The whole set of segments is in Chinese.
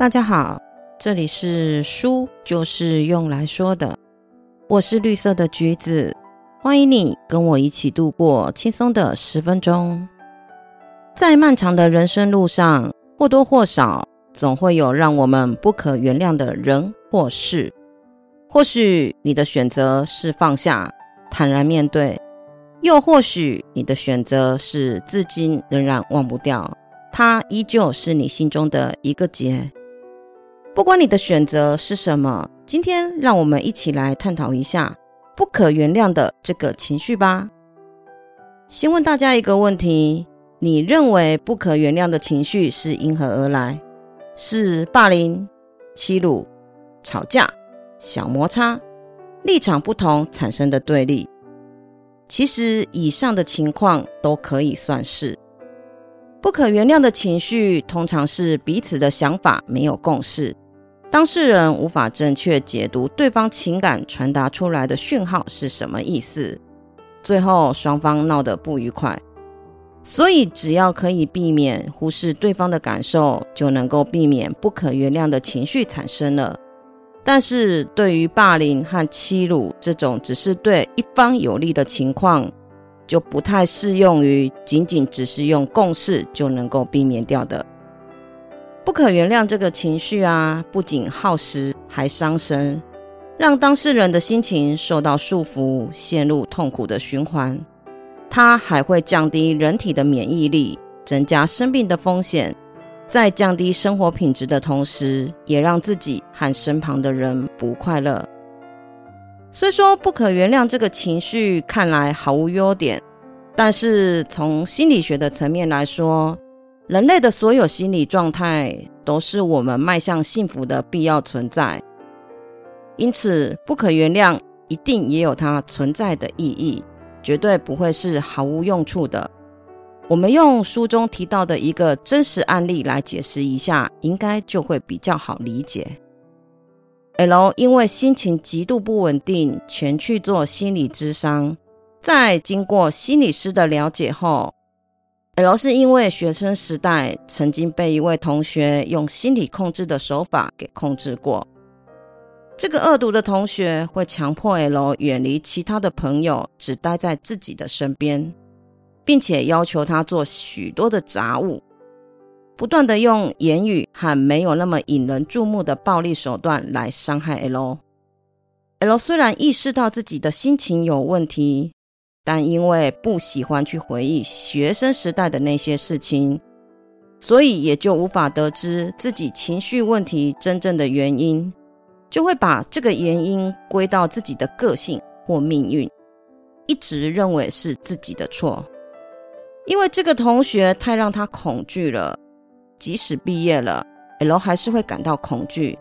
大家好，这里是书就是用来说的，我是绿色的橘子，欢迎你跟我一起度过轻松的十分钟。在漫长的人生路上，或多或少总会有让我们不可原谅的人或事。或许你的选择是放下，坦然面对；又或许你的选择是至今仍然忘不掉，它依旧是你心中的一个结。不管你的选择是什么，今天让我们一起来探讨一下不可原谅的这个情绪吧。先问大家一个问题：你认为不可原谅的情绪是因何而来？是霸凌、欺辱、吵架、小摩擦、立场不同产生的对立？其实以上的情况都可以算是不可原谅的情绪，通常是彼此的想法没有共识。当事人无法正确解读对方情感传达出来的讯号是什么意思，最后双方闹得不愉快。所以，只要可以避免忽视对方的感受，就能够避免不可原谅的情绪产生了。但是，对于霸凌和欺辱这种只是对一方有利的情况，就不太适用于仅仅只是用共识就能够避免掉的。不可原谅这个情绪啊，不仅耗时，还伤身，让当事人的心情受到束缚，陷入痛苦的循环。它还会降低人体的免疫力，增加生病的风险，在降低生活品质的同时，也让自己和身旁的人不快乐。虽说不可原谅这个情绪看来毫无优点，但是从心理学的层面来说，人类的所有心理状态都是我们迈向幸福的必要存在，因此不可原谅一定也有它存在的意义，绝对不会是毫无用处的。我们用书中提到的一个真实案例来解释一下，应该就会比较好理解。L 因为心情极度不稳定，全去做心理咨商，在经过心理师的了解后。L 是因为学生时代曾经被一位同学用心理控制的手法给控制过。这个恶毒的同学会强迫 L 远离其他的朋友，只待在自己的身边，并且要求他做许多的杂物，不断的用言语和没有那么引人注目的暴力手段来伤害 L。L 虽然意识到自己的心情有问题。但因为不喜欢去回忆学生时代的那些事情，所以也就无法得知自己情绪问题真正的原因，就会把这个原因归到自己的个性或命运，一直认为是自己的错。因为这个同学太让他恐惧了，即使毕业了，L 还是会感到恐惧，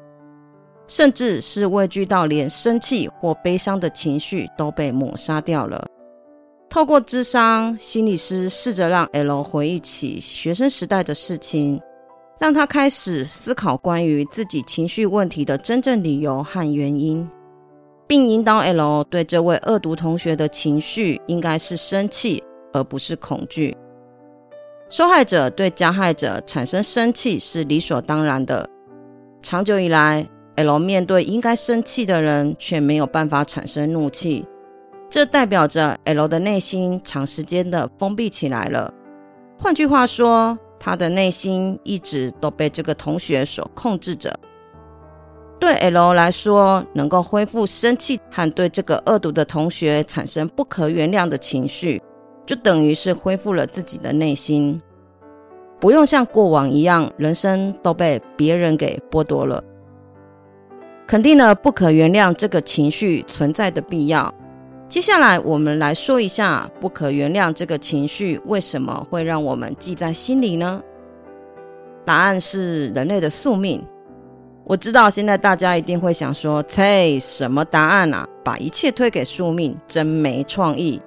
甚至是畏惧到连生气或悲伤的情绪都被抹杀掉了。透过智商心理师试着让 L 回忆起学生时代的事情，让他开始思考关于自己情绪问题的真正理由和原因，并引导 L 对这位恶毒同学的情绪应该是生气而不是恐惧。受害者对加害者产生生气是理所当然的，长久以来，L 面对应该生气的人却没有办法产生怒气。这代表着 L 的内心长时间的封闭起来了。换句话说，他的内心一直都被这个同学所控制着。对 L 来说，能够恢复生气和对这个恶毒的同学产生不可原谅的情绪，就等于是恢复了自己的内心，不用像过往一样，人生都被别人给剥夺了。肯定了不可原谅这个情绪存在的必要。接下来，我们来说一下不可原谅这个情绪为什么会让我们记在心里呢？答案是人类的宿命。我知道现在大家一定会想说：“切，什么答案啊？把一切推给宿命，真没创意。”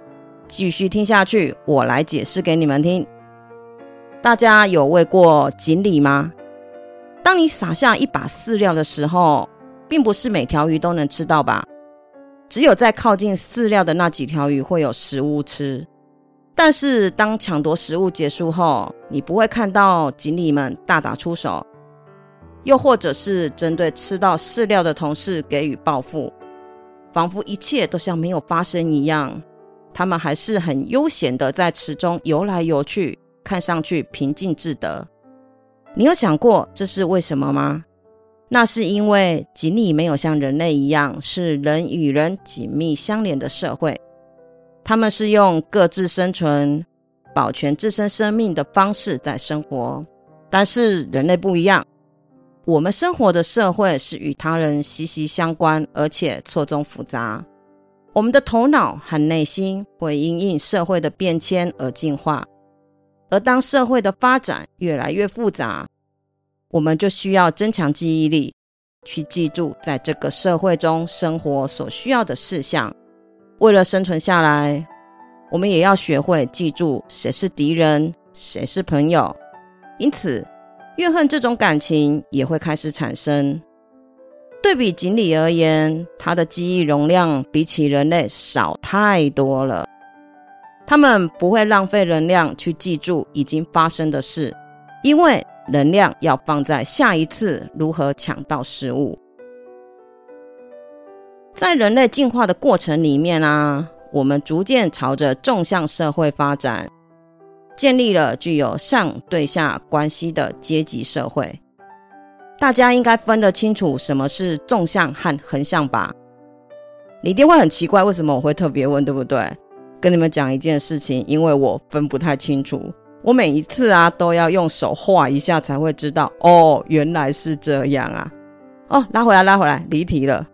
继续听下去，我来解释给你们听。大家有喂过锦鲤吗？当你撒下一把饲料的时候，并不是每条鱼都能吃到吧？只有在靠近饲料的那几条鱼会有食物吃，但是当抢夺食物结束后，你不会看到锦鲤们大打出手。又或者是针对吃到饲料的同事给予报复，仿佛一切都像没有发生一样。他们还是很悠闲的在池中游来游去，看上去平静自得。你有想过这是为什么吗？那是因为锦鲤没有像人类一样是人与人紧密相连的社会，他们是用各自生存、保全自身生命的方式在生活。但是人类不一样，我们生活的社会是与他人息息相关，而且错综复杂。我们的头脑和内心会因应社会的变迁而进化，而当社会的发展越来越复杂，我们就需要增强记忆力，去记住在这个社会中生活所需要的事项。为了生存下来，我们也要学会记住谁是敌人，谁是朋友。因此，怨恨这种感情也会开始产生。对比锦鲤而言，它的记忆容量比起人类少太多了。它们不会浪费能量去记住已经发生的事，因为能量要放在下一次如何抢到食物。在人类进化的过程里面啊，我们逐渐朝着纵向社会发展，建立了具有上对下关系的阶级社会。大家应该分得清楚什么是纵向和横向吧？你一定会很奇怪，为什么我会特别问，对不对？跟你们讲一件事情，因为我分不太清楚，我每一次啊都要用手画一下才会知道。哦，原来是这样啊！哦，拉回来，拉回来，离题了。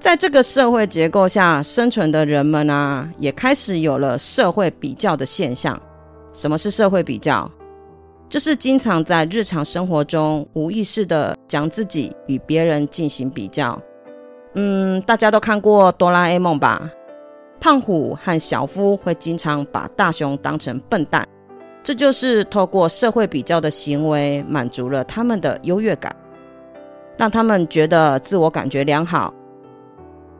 在这个社会结构下生存的人们啊，也开始有了社会比较的现象。什么是社会比较？就是经常在日常生活中无意识的将自己与别人进行比较。嗯，大家都看过哆啦 A 梦吧？胖虎和小夫会经常把大雄当成笨蛋，这就是透过社会比较的行为满足了他们的优越感，让他们觉得自我感觉良好。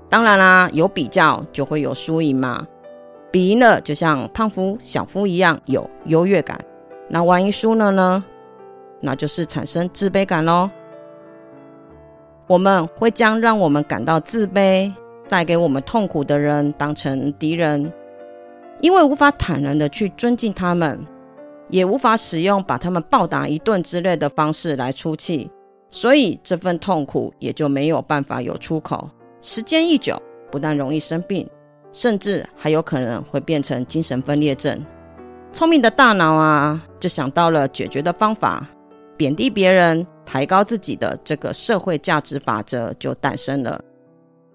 当然啦，有比较就会有输赢嘛，比赢了就像胖夫、小夫一样有优越感。那万一输了呢？那就是产生自卑感喽。我们会将让我们感到自卑、带给我们痛苦的人当成敌人，因为无法坦然的去尊敬他们，也无法使用把他们暴打一顿之类的方式来出气，所以这份痛苦也就没有办法有出口。时间一久，不但容易生病，甚至还有可能会变成精神分裂症。聪明的大脑啊，就想到了解决的方法，贬低别人，抬高自己的这个社会价值法则就诞生了。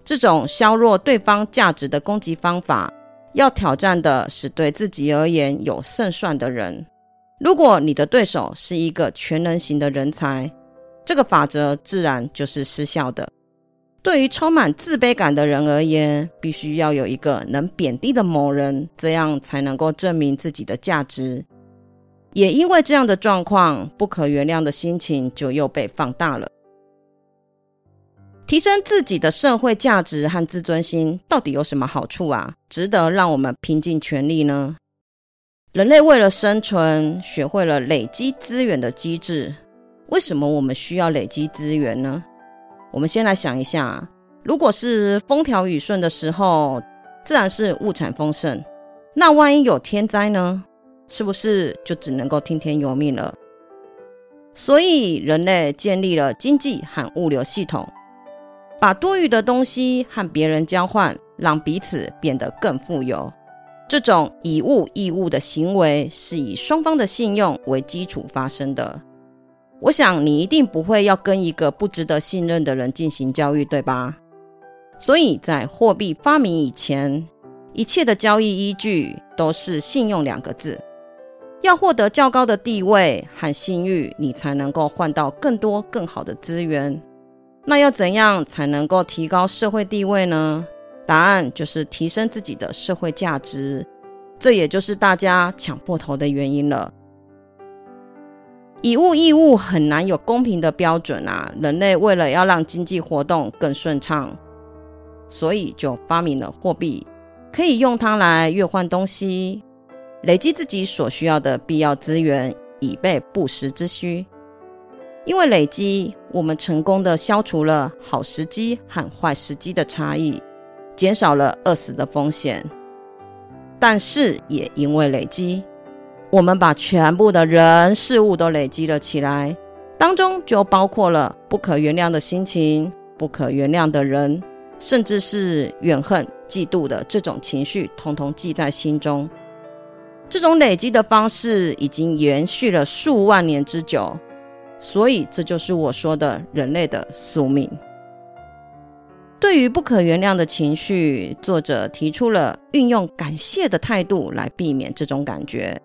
这种削弱对方价值的攻击方法，要挑战的是对自己而言有胜算的人。如果你的对手是一个全能型的人才，这个法则自然就是失效的。对于充满自卑感的人而言，必须要有一个能贬低的某人，这样才能够证明自己的价值。也因为这样的状况，不可原谅的心情就又被放大了。提升自己的社会价值和自尊心，到底有什么好处啊？值得让我们拼尽全力呢？人类为了生存，学会了累积资源的机制。为什么我们需要累积资源呢？我们先来想一下，如果是风调雨顺的时候，自然是物产丰盛。那万一有天灾呢？是不是就只能够听天由命了？所以人类建立了经济和物流系统，把多余的东西和别人交换，让彼此变得更富有。这种以物易物的行为，是以双方的信用为基础发生的。我想你一定不会要跟一个不值得信任的人进行交易，对吧？所以在货币发明以前，一切的交易依据都是信用两个字。要获得较高的地位和信誉，你才能够换到更多更好的资源。那要怎样才能够提高社会地位呢？答案就是提升自己的社会价值。这也就是大家抢破头的原因了。以物易物很难有公平的标准啊！人类为了要让经济活动更顺畅，所以就发明了货币，可以用它来兑换东西，累积自己所需要的必要资源，以备不时之需。因为累积，我们成功的消除了好时机和坏时机的差异，减少了饿死的风险。但是也因为累积，我们把全部的人事物都累积了起来，当中就包括了不可原谅的心情、不可原谅的人，甚至是怨恨、嫉妒的这种情绪，统统记在心中。这种累积的方式已经延续了数万年之久。所以，这就是我说的人类的宿命。对于不可原谅的情绪，作者提出了运用感谢的态度来避免这种感觉。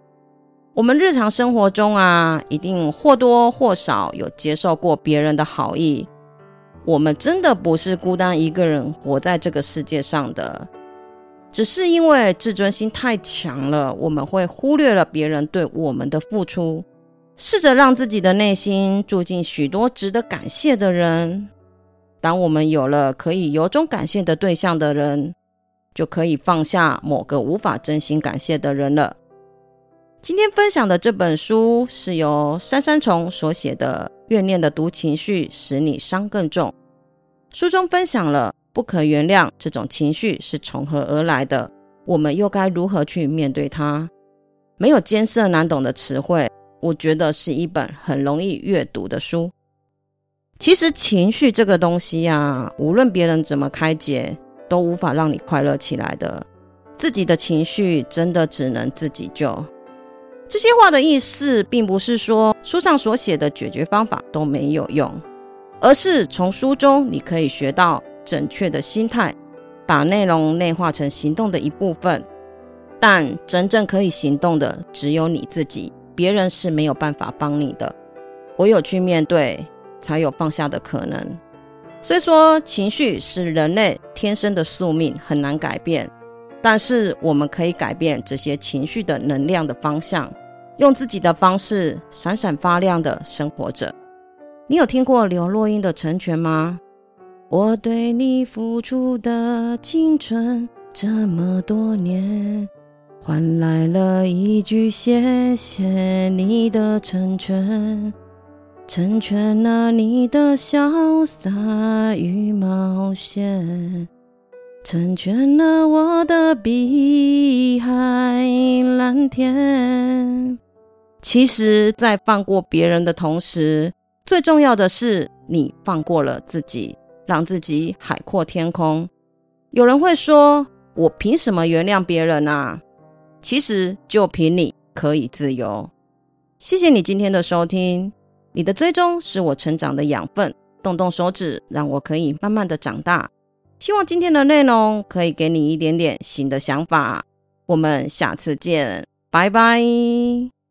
我们日常生活中啊，一定或多或少有接受过别人的好意。我们真的不是孤单一个人活在这个世界上的，只是因为自尊心太强了，我们会忽略了别人对我们的付出。试着让自己的内心住进许多值得感谢的人。当我们有了可以由衷感谢的对象的人，就可以放下某个无法真心感谢的人了。今天分享的这本书是由山山虫所写的《怨念的毒情绪使你伤更重》。书中分享了不可原谅这种情绪是从何而来的，我们又该如何去面对它？没有艰涩难懂的词汇。我觉得是一本很容易阅读的书。其实情绪这个东西呀，无论别人怎么开解，都无法让你快乐起来的。自己的情绪真的只能自己救。这些话的意思，并不是说书上所写的解决方法都没有用，而是从书中你可以学到正确的心态，把内容内化成行动的一部分。但真正可以行动的，只有你自己。别人是没有办法帮你的，唯有去面对，才有放下的可能。虽说情绪是人类天生的宿命，很难改变，但是我们可以改变这些情绪的能量的方向，用自己的方式闪闪发亮的生活着。你有听过刘若英的《成全》吗？我对你付出的青春这么多年。换来了一句谢谢你的成全，成全了你的潇洒与冒险，成全了我的碧海蓝天。其实，在放过别人的同时，最重要的是你放过了自己，让自己海阔天空。有人会说：“我凭什么原谅别人啊？”其实就凭你可以自由。谢谢你今天的收听，你的追踪是我成长的养分，动动手指让我可以慢慢的长大。希望今天的内容可以给你一点点新的想法。我们下次见，拜拜。